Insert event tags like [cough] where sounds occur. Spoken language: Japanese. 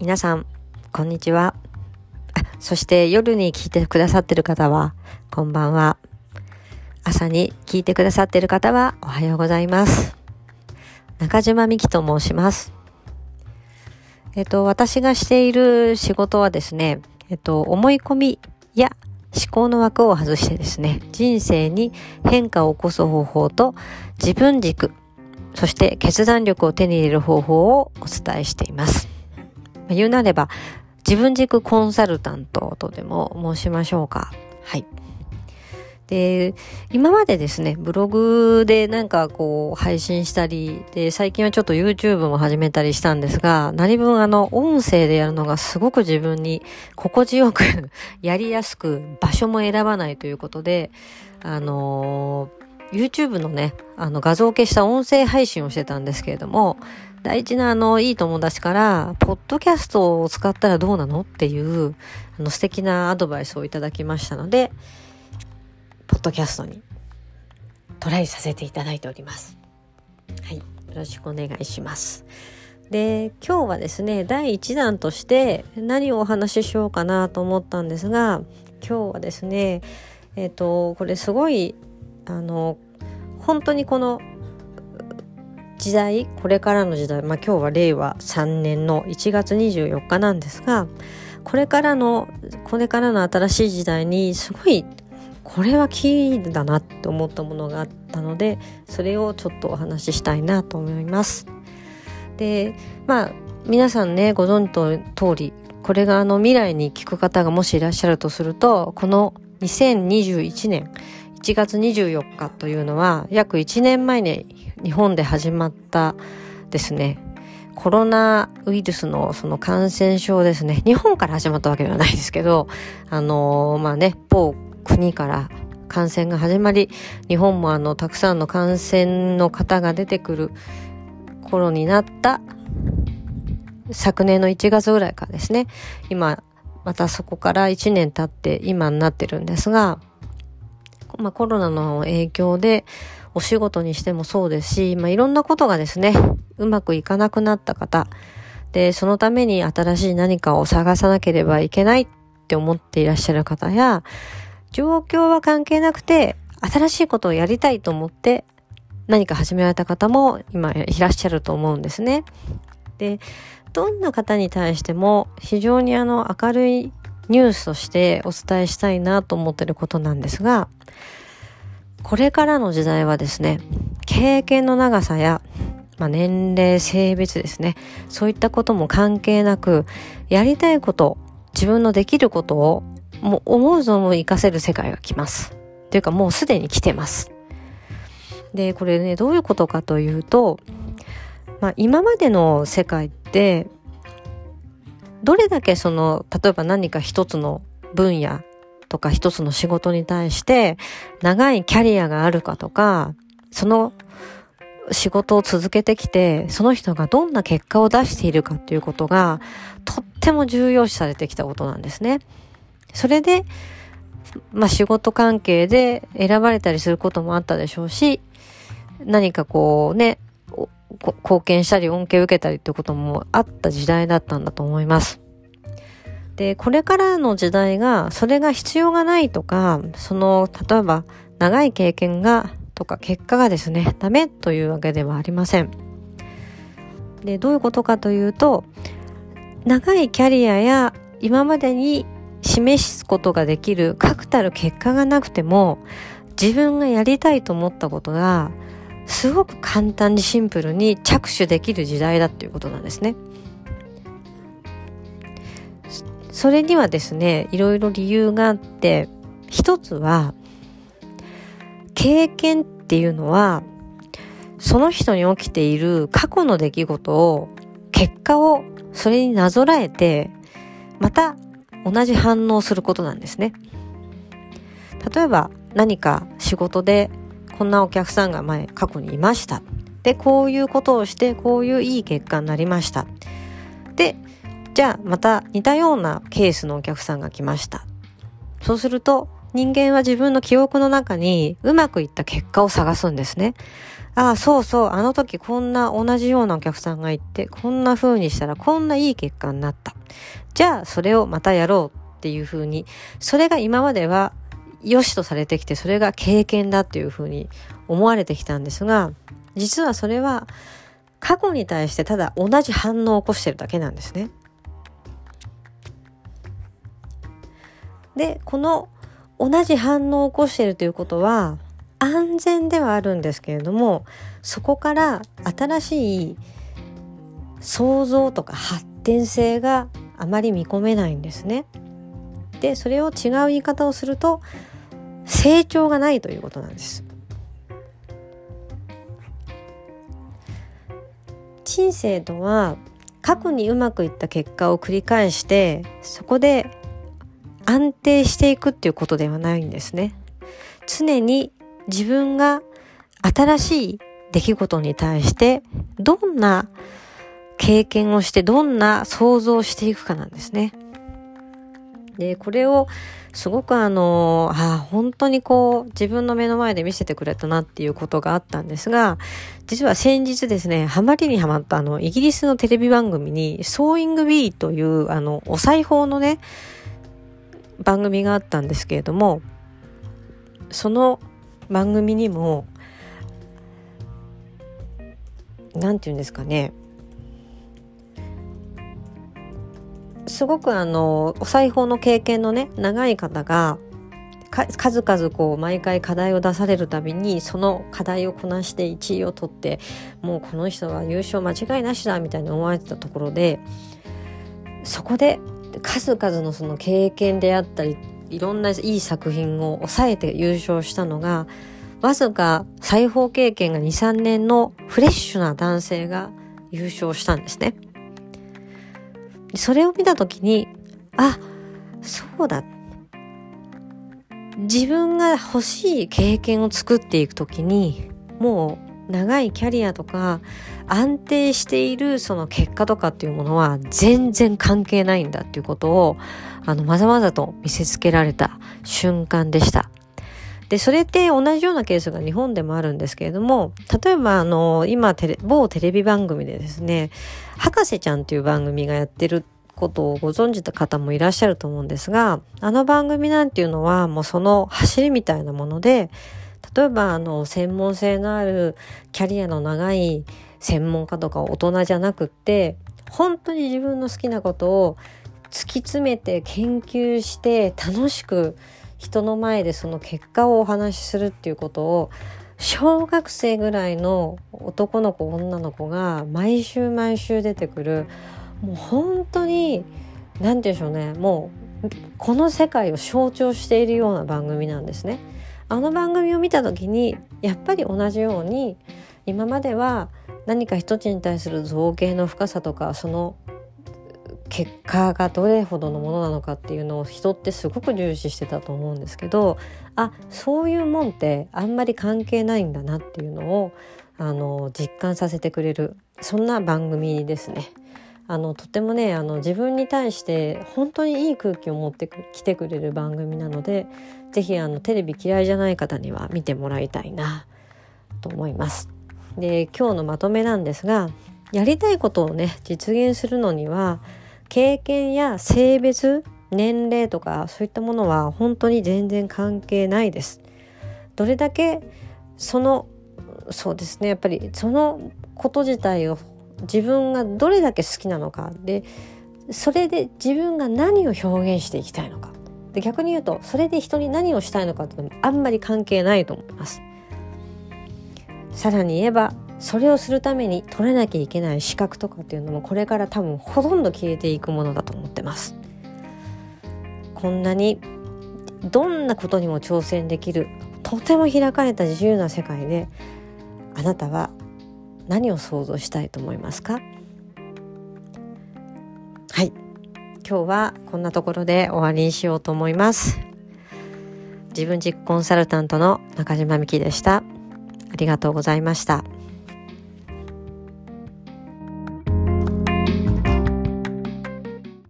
皆さん、こんにちは。そして夜に聞いてくださってる方は、こんばんは。朝に聞いてくださってる方は、おはようございます。中島美希と申します。えっと、私がしている仕事はですね、えっと、思い込みや思考の枠を外してですね、人生に変化を起こす方法と自分軸、そして決断力を手に入れる方法をお伝えしています。言うなれば、自分軸コンサルタントとでも申しましょうか。はい。で、今までですね、ブログでなんかこう配信したり、で、最近はちょっと YouTube も始めたりしたんですが、何分あの、音声でやるのがすごく自分に心地よく [laughs] やりやすく、場所も選ばないということで、あのー、YouTube のね、あの画像を消した音声配信をしてたんですけれども、大事なあの、いい友達から、ポッドキャストを使ったらどうなのっていう、あの、素敵なアドバイスをいただきましたので、ポッドキャストにトライさせていただいております。はい。よろしくお願いします。で、今日はですね、第1弾として何をお話ししようかなと思ったんですが、今日はですね、えっ、ー、と、これすごい、あの、本当にこの時代、これからの時代、まあ今日は令和3年の1月24日なんですが、これからの、これからの新しい時代にすごいこれはキーだなって思ったものがあったのでそれをちょっとお話ししたいなと思います。でまあ皆さんねご存知の通りこれがあの未来に聞く方がもしいらっしゃるとするとこの2021年1月24日というのは約1年前に日本で始まったですねコロナウイルスのその感染症ですね。日本から始まったわけではないですけど、あのー、まあね、某国から感染が始まり、日本もあの、たくさんの感染の方が出てくる頃になった昨年の1月ぐらいからですね、今、またそこから1年経って今になってるんですが、まあコロナの影響でお仕事にしてもそうですし、まあいろんなことがですね、うまくいかなくなった方、で、そのために新しい何かを探さなければいけないって思っていらっしゃる方や、状況は関係なくて、新しいことをやりたいと思って何か始められた方も今いらっしゃると思うんですね。で、どんな方に対しても非常にあの明るいニュースとしてお伝えしたいなと思ってることなんですが、これからの時代はですね、経験の長さや、まあ、年齢、性別ですね、そういったことも関係なく、やりたいこと、自分のできることをもう思う存分活かせる世界が来ます。というかもうすでに来てます。で、これね、どういうことかというと、まあ今までの世界って、どれだけその、例えば何か一つの分野とか一つの仕事に対して長いキャリアがあるかとか、その仕事を続けてきて、その人がどんな結果を出しているかっていうことが、とっても重要視されてきたことなんですね。それで、まあ仕事関係で選ばれたりすることもあったでしょうし、何かこうね、貢献したり恩恵を受けたりってこともあった時代だったんだと思います。で、これからの時代が、それが必要がないとか、その、例えば、長い経験が、とか結果がですね、ダメというわけではありません。で、どういうことかというと、長いキャリアや今までに示すことができる確たる結果がなくても自分がやりたいと思ったことがすごく簡単にシンプルに着手できる時代だっていうことなんですね。それにはですね、いろいろ理由があって、一つは、経験っていうのは、その人に起きている過去の出来事を、結果をそれになぞらえて、また同じ反応することなんですね。例えば何か仕事でこんなお客さんが前過去にいました。で、こういうことをしてこういういい結果になりました。で、じゃあまた似たようなケースのお客さんが来ました。そうすると人間は自分の記憶の中にうまくいった結果を探すんですね。ああ、そうそう、あの時こんな同じようなお客さんがいて、こんな風にしたらこんないい結果になった。じゃあ、それをまたやろうっていう風に、それが今までは良しとされてきて、それが経験だっていう風に思われてきたんですが、実はそれは過去に対してただ同じ反応を起こしてるだけなんですね。で、この同じ反応を起こしているということは安全ではあるんですけれどもそこから新しい創造とか発展性があまり見込めないんですね。でそれを違う言い方をすると成長がないということなんです。人生とは過去にうまくいった結果を繰り返してそこで安定していくっていうことではないんですね。常に自分が新しい出来事に対してどんな経験をしてどんな想像をしていくかなんですね。で、これをすごくあの、あ本当にこう自分の目の前で見せてくれたなっていうことがあったんですが、実は先日ですね、ハマりにハマったあの、イギリスのテレビ番組に、ソーイングビーというあの、お裁縫のね、番組があったんですけれども、その番組にも、なんて言うんですかね、すごくあのお裁縫の経験のね長い方が数々こう毎回課題を出されるたびにその課題をこなして1位を取ってもうこの人は優勝間違いなしだみたいに思われてたところでそこで数々のその経験であったりいろんないい作品を抑えて優勝したのがわずか裁縫経験が23年のフレッシュな男性が優勝したんですね。それを見た時にあそうだ自分が欲しい経験を作っていく時にもう長いキャリアとか安定しているその結果とかっていうものは全然関係ないんだっていうことをあのまざまざと見せつけられた瞬間でした。で、それって同じようなケースが日本でもあるんですけれども、例えばあの、今テレ、某テレビ番組でですね、博士ちゃんっていう番組がやってることをご存知た方もいらっしゃると思うんですが、あの番組なんていうのはもうその走りみたいなもので、例えばあの、専門性のあるキャリアの長い専門家とか大人じゃなくって、本当に自分の好きなことを突き詰めて研究して楽しく人の前でその結果をお話しするっていうことを小学生ぐらいの男の子女の子が毎週毎週出てくるもう本当に何て言うんでしょうねもうこの世界を象徴しているような番組なんですね。あの番組を見た時にやっぱり同じように今までは何か一つに対する造形の深さとかその結果がどれほどのものなのかっていうのを人ってすごく重視してたと思うんですけどあそういうもんってあんまり関係ないんだなっていうのをあの実感させてくれるそんな番組ですね。あのとてもねあの自分に対して本当にいい空気を持ってきてくれる番組なので是非テレビ嫌いじゃない方には見てもらいたいなと思います。で今日のまとめなんですがやりたいことをね実現するのには経験や性別年齢とかそういったものは本当に全然関係ないです。どれだけそのそうですねやっぱりそのこと自体を自分がどれだけ好きなのかでそれで自分が何を表現していきたいのかで逆に言うとそれで人に何をしたいのかっていうのもあんまり関係ないと思います。さらに言えばそれをするために取れなきゃいけない資格とかっていうのもこれから多分ほとんど消えていくものだと思ってます。こんなにどんなことにも挑戦できるとても開かれた自由な世界であなたは何を想像したいと思いますか？はい。今日はこんなところで終わりにしようと思います。自分軸コンサルタントの中島美希でした。ありがとうございました。